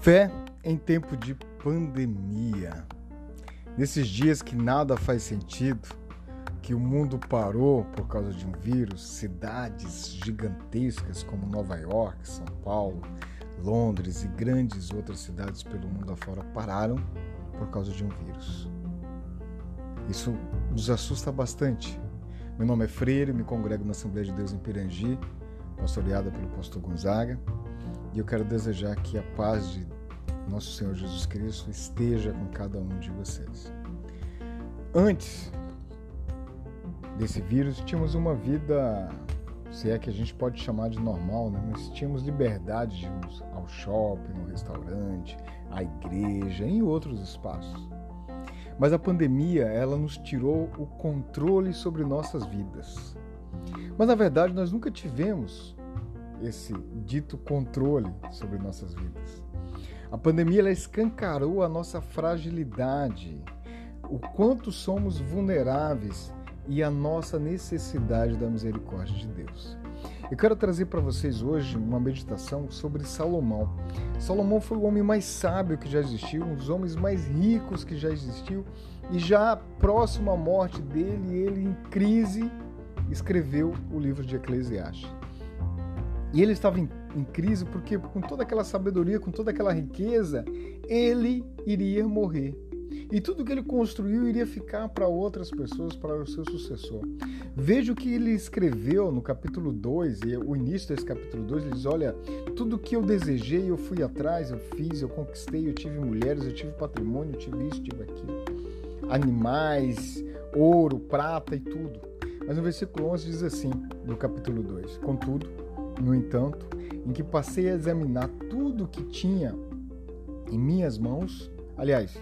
Fé em tempo de pandemia. Nesses dias que nada faz sentido, que o mundo parou por causa de um vírus, cidades gigantescas como Nova York, São Paulo, Londres e grandes outras cidades pelo mundo afora pararam por causa de um vírus. Isso nos assusta bastante. Meu nome é Freire, me congrego na Assembleia de Deus em Pirangi, pastoreada pelo pastor Gonzaga. E eu quero desejar que a paz de nosso Senhor Jesus Cristo esteja com cada um de vocês. Antes desse vírus, tínhamos uma vida, se é que a gente pode chamar de normal, né? mas tínhamos liberdade de ir ao shopping, no restaurante, à igreja, em outros espaços. Mas a pandemia, ela nos tirou o controle sobre nossas vidas. Mas na verdade, nós nunca tivemos esse dito controle sobre nossas vidas. A pandemia ela escancarou a nossa fragilidade, o quanto somos vulneráveis e a nossa necessidade da misericórdia de Deus. Eu quero trazer para vocês hoje uma meditação sobre Salomão. Salomão foi o homem mais sábio que já existiu, um dos homens mais ricos que já existiu, e já próximo à morte dele, ele em crise escreveu o livro de Eclesiastes. E ele estava em, em, crise porque, com toda aquela sabedoria, com toda aquela riqueza, ele iria morrer. E tudo que ele construiu iria ficar para outras pessoas, para o seu sucessor. Veja o que ele escreveu no capítulo 2, e o início desse capítulo 2, ele diz: Olha, tudo que eu desejei, eu fui atrás, eu fiz, eu conquistei, eu tive mulheres, eu tive patrimônio, eu tive isso, tive aquilo. Animais, ouro, prata e tudo. Mas no versículo 11 diz assim, no capítulo 2: Contudo, no entanto, em que passei a examinar tudo que tinha em minhas mãos, aliás,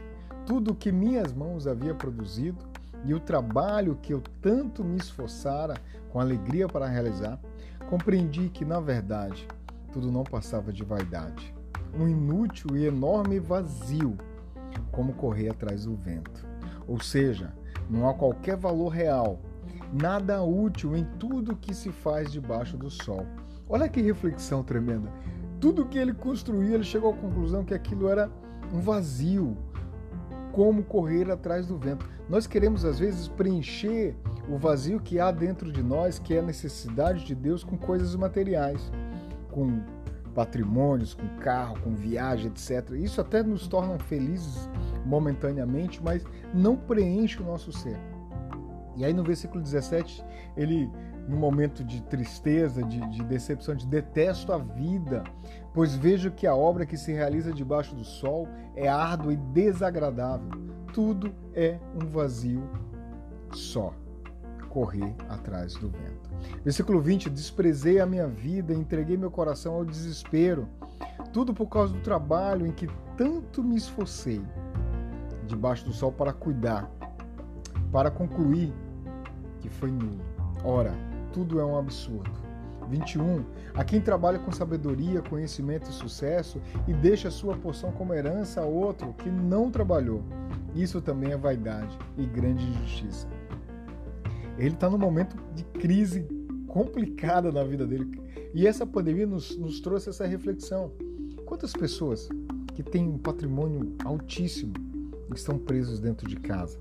tudo que minhas mãos havia produzido e o trabalho que eu tanto me esforçara com alegria para realizar, compreendi que, na verdade, tudo não passava de vaidade, um inútil e enorme vazio, como correr atrás do vento. Ou seja, não há qualquer valor real, nada útil em tudo que se faz debaixo do sol Olha que reflexão tremenda. Tudo que ele construía, ele chegou à conclusão que aquilo era um vazio, como correr atrás do vento. Nós queremos às vezes preencher o vazio que há dentro de nós, que é a necessidade de Deus com coisas materiais, com patrimônios, com carro, com viagem, etc. Isso até nos torna felizes momentaneamente, mas não preenche o nosso ser. E aí no versículo 17, ele num momento de tristeza, de, de decepção, de detesto a vida, pois vejo que a obra que se realiza debaixo do sol é árdua e desagradável. Tudo é um vazio só. Correr atrás do vento. Versículo 20: Desprezei a minha vida, entreguei meu coração ao desespero, tudo por causa do trabalho em que tanto me esforcei debaixo do sol para cuidar, para concluir que foi nulo. Ora, tudo é um absurdo. 21. A quem trabalha com sabedoria, conhecimento e sucesso e deixa sua porção como herança a outro que não trabalhou. Isso também é vaidade e grande injustiça. Ele está num momento de crise complicada na vida dele. E essa pandemia nos, nos trouxe essa reflexão. Quantas pessoas que têm um patrimônio altíssimo estão presos dentro de casa?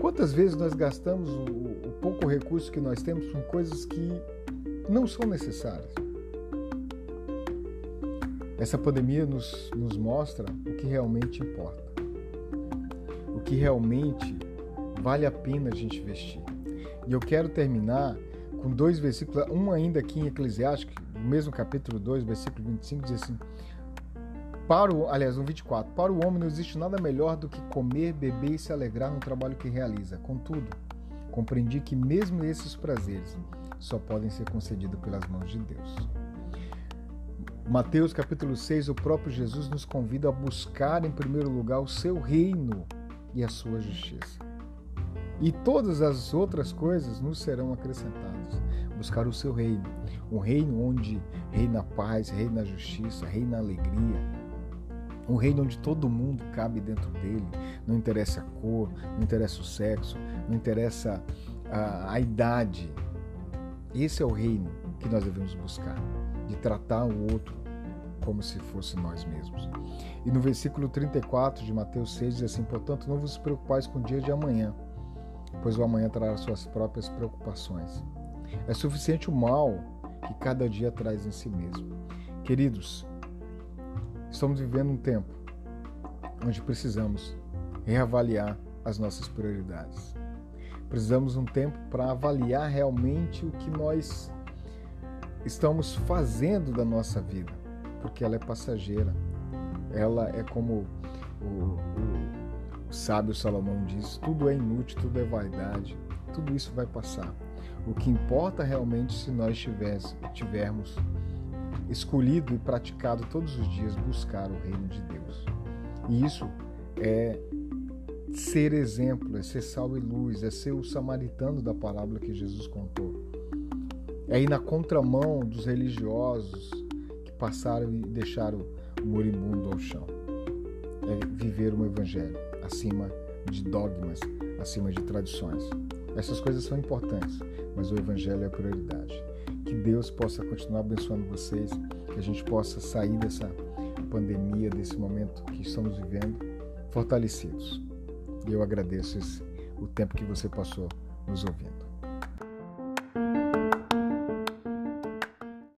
Quantas vezes nós gastamos o, o pouco recurso que nós temos com coisas que não são necessárias? Essa pandemia nos, nos mostra o que realmente importa, o que realmente vale a pena a gente investir. E eu quero terminar com dois versículos, um ainda aqui em Eclesiastes, no mesmo capítulo 2, versículo 25, diz assim: para o, aliás, no 24, para o homem não existe nada melhor do que comer, beber e se alegrar no trabalho que realiza. Contudo, compreendi que mesmo esses prazeres só podem ser concedidos pelas mãos de Deus. Mateus capítulo 6, o próprio Jesus nos convida a buscar em primeiro lugar o seu reino e a sua justiça. E todas as outras coisas nos serão acrescentadas. Buscar o seu reino, um reino onde reina a paz, reina a justiça, reina a alegria, um reino onde todo mundo cabe dentro dele, não interessa a cor, não interessa o sexo, não interessa a, a idade. Esse é o reino que nós devemos buscar, de tratar o outro como se fosse nós mesmos. E no versículo 34 de Mateus 6 diz assim: Portanto, não vos preocupais com o dia de amanhã, pois o amanhã trará suas próprias preocupações. É suficiente o mal que cada dia traz em si mesmo. Queridos, estamos vivendo um tempo onde precisamos reavaliar as nossas prioridades. Precisamos um tempo para avaliar realmente o que nós estamos fazendo da nossa vida, porque ela é passageira. Ela é como o, o, o sábio Salomão diz: tudo é inútil, tudo é vaidade, tudo isso vai passar. O que importa realmente se nós tivermos escolhido e praticado todos os dias buscar o reino de Deus. E isso é ser exemplo, é ser sal e luz, é ser o samaritano da parábola que Jesus contou. É ir na contramão dos religiosos que passaram e deixaram o moribundo ao chão. É viver um evangelho acima de dogmas, acima de tradições. Essas coisas são importantes, mas o evangelho é a prioridade. Que Deus possa continuar abençoando vocês, que a gente possa sair dessa pandemia, desse momento que estamos vivendo, fortalecidos. E eu agradeço esse, o tempo que você passou nos ouvindo.